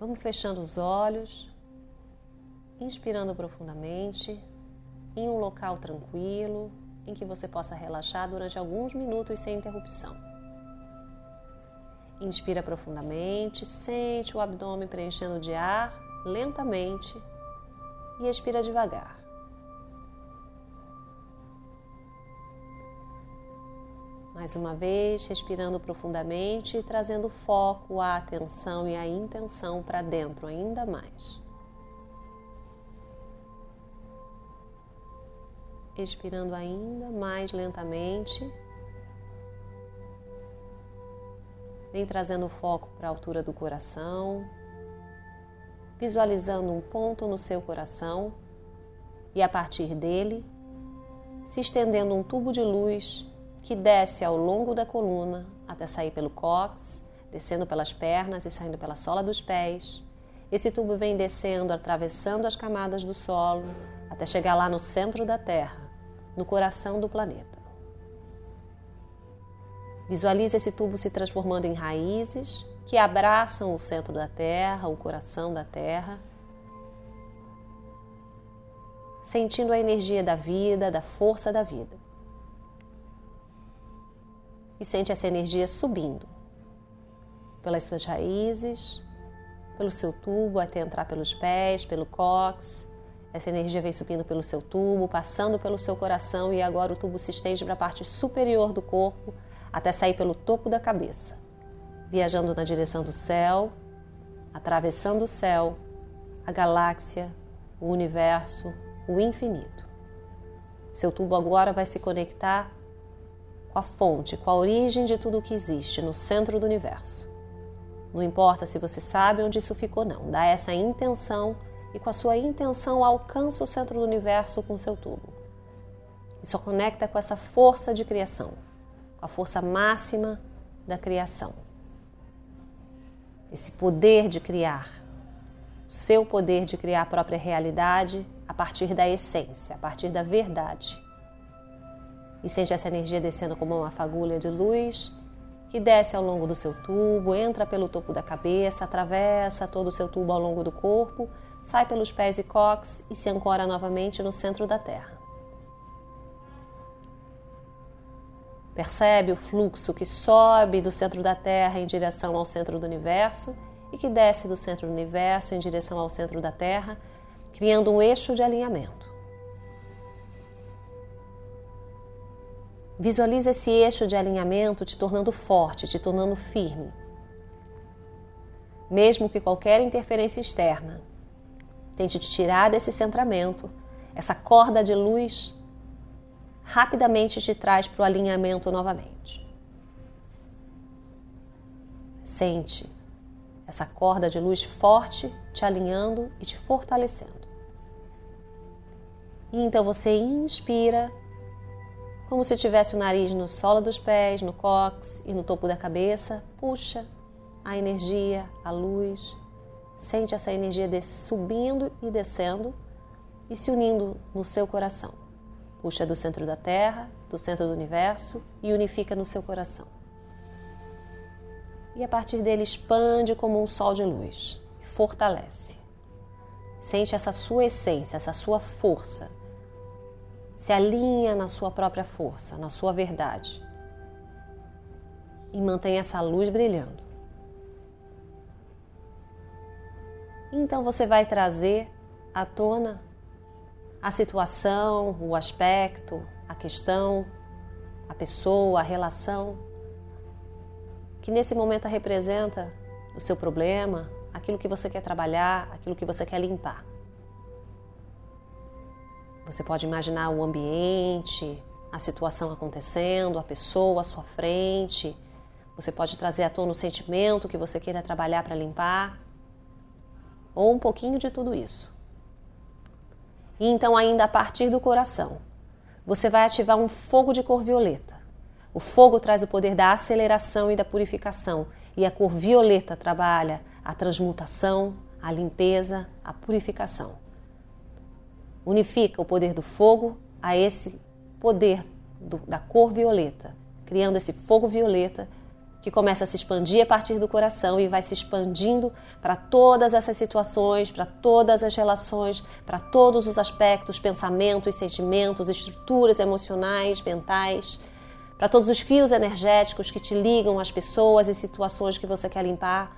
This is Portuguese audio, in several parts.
Vamos fechando os olhos, inspirando profundamente, em um local tranquilo, em que você possa relaxar durante alguns minutos sem interrupção. Inspira profundamente, sente o abdômen preenchendo de ar lentamente e expira devagar. Mais uma vez, respirando profundamente e trazendo foco, a atenção e a intenção para dentro ainda mais. Expirando ainda mais lentamente. Vem trazendo o foco para a altura do coração, visualizando um ponto no seu coração e a partir dele se estendendo um tubo de luz que desce ao longo da coluna até sair pelo cox, descendo pelas pernas e saindo pela sola dos pés. Esse tubo vem descendo, atravessando as camadas do solo até chegar lá no centro da Terra, no coração do planeta. Visualize esse tubo se transformando em raízes que abraçam o centro da Terra, o coração da Terra, sentindo a energia da vida, da força da vida e sente essa energia subindo pelas suas raízes, pelo seu tubo até entrar pelos pés, pelo cox. Essa energia vem subindo pelo seu tubo, passando pelo seu coração e agora o tubo se estende para a parte superior do corpo até sair pelo topo da cabeça, viajando na direção do céu, atravessando o céu, a galáxia, o universo, o infinito. Seu tubo agora vai se conectar com a fonte, com a origem de tudo o que existe no centro do universo. Não importa se você sabe onde isso ficou, não. Dá essa intenção e com a sua intenção alcança o centro do universo com seu tubo. Isso conecta com essa força de criação, com a força máxima da criação. Esse poder de criar, o seu poder de criar a própria realidade a partir da essência, a partir da verdade e sente essa energia descendo como uma fagulha de luz que desce ao longo do seu tubo, entra pelo topo da cabeça, atravessa todo o seu tubo ao longo do corpo, sai pelos pés e cox e se ancora novamente no centro da Terra. Percebe o fluxo que sobe do centro da Terra em direção ao centro do universo e que desce do centro do universo em direção ao centro da Terra, criando um eixo de alinhamento. Visualize esse eixo de alinhamento te tornando forte, te tornando firme. Mesmo que qualquer interferência externa tente te tirar desse centramento, essa corda de luz rapidamente te traz para o alinhamento novamente. Sente essa corda de luz forte te alinhando e te fortalecendo. E então você inspira como se tivesse o nariz no solo dos pés, no cox e no topo da cabeça. Puxa a energia, a luz. Sente essa energia subindo e descendo e se unindo no seu coração. Puxa do centro da Terra, do centro do universo e unifica no seu coração. E a partir dele expande como um sol de luz, fortalece. Sente essa sua essência, essa sua força se alinha na sua própria força, na sua verdade. E mantém essa luz brilhando. Então você vai trazer à tona a situação, o aspecto, a questão, a pessoa, a relação que nesse momento representa o seu problema, aquilo que você quer trabalhar, aquilo que você quer limpar. Você pode imaginar o ambiente, a situação acontecendo, a pessoa à sua frente. Você pode trazer à tona o sentimento que você queira trabalhar para limpar. Ou um pouquinho de tudo isso. E então, ainda a partir do coração, você vai ativar um fogo de cor violeta. O fogo traz o poder da aceleração e da purificação, e a cor violeta trabalha a transmutação, a limpeza, a purificação unifica o poder do fogo a esse poder do, da cor violeta, criando esse fogo violeta que começa a se expandir a partir do coração e vai se expandindo para todas essas situações, para todas as relações, para todos os aspectos, pensamentos, sentimentos, estruturas emocionais, mentais, para todos os fios energéticos que te ligam às pessoas e situações que você quer limpar.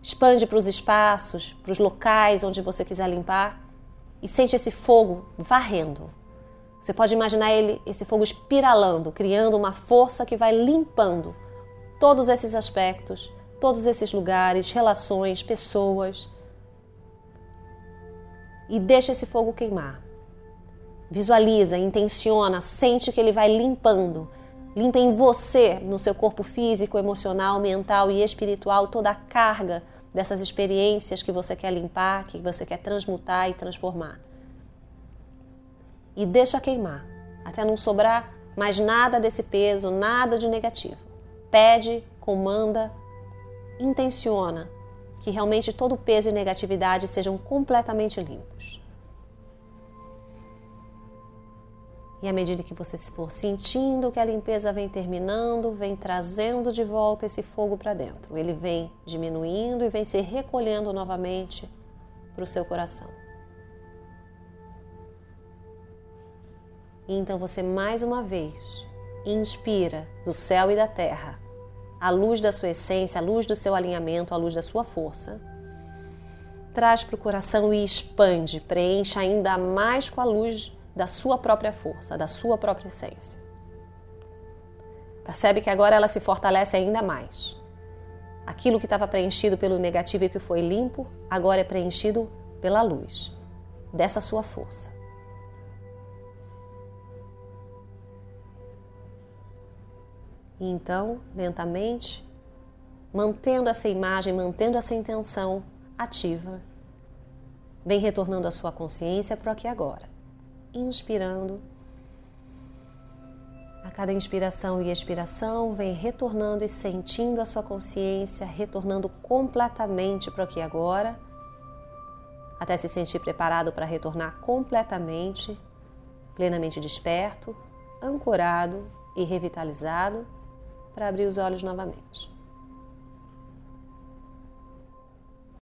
Expande para os espaços, para os locais onde você quiser limpar e sente esse fogo varrendo. Você pode imaginar ele, esse fogo espiralando, criando uma força que vai limpando todos esses aspectos, todos esses lugares, relações, pessoas. E deixa esse fogo queimar. Visualiza, intenciona, sente que ele vai limpando. Limpa em você, no seu corpo físico, emocional, mental e espiritual, toda a carga dessas experiências que você quer limpar, que você quer transmutar e transformar. E deixa queimar, até não sobrar mais nada desse peso, nada de negativo pede, comanda, intenciona que realmente todo peso e negatividade sejam completamente limpos. E à medida que você for sentindo que a limpeza vem terminando, vem trazendo de volta esse fogo para dentro. Ele vem diminuindo e vem se recolhendo novamente para o seu coração. Então você mais uma vez inspira do céu e da terra a luz da sua essência, a luz do seu alinhamento, a luz da sua força. Traz para o coração e expande, preenche ainda mais com a luz da sua própria força, da sua própria essência. Percebe que agora ela se fortalece ainda mais. Aquilo que estava preenchido pelo negativo e que foi limpo, agora é preenchido pela luz dessa sua força. E então, lentamente, mantendo essa imagem, mantendo essa intenção ativa, vem retornando a sua consciência para o aqui agora. Inspirando. A cada inspiração e expiração, vem retornando e sentindo a sua consciência, retornando completamente para o aqui e agora, até se sentir preparado para retornar completamente, plenamente desperto, ancorado e revitalizado para abrir os olhos novamente.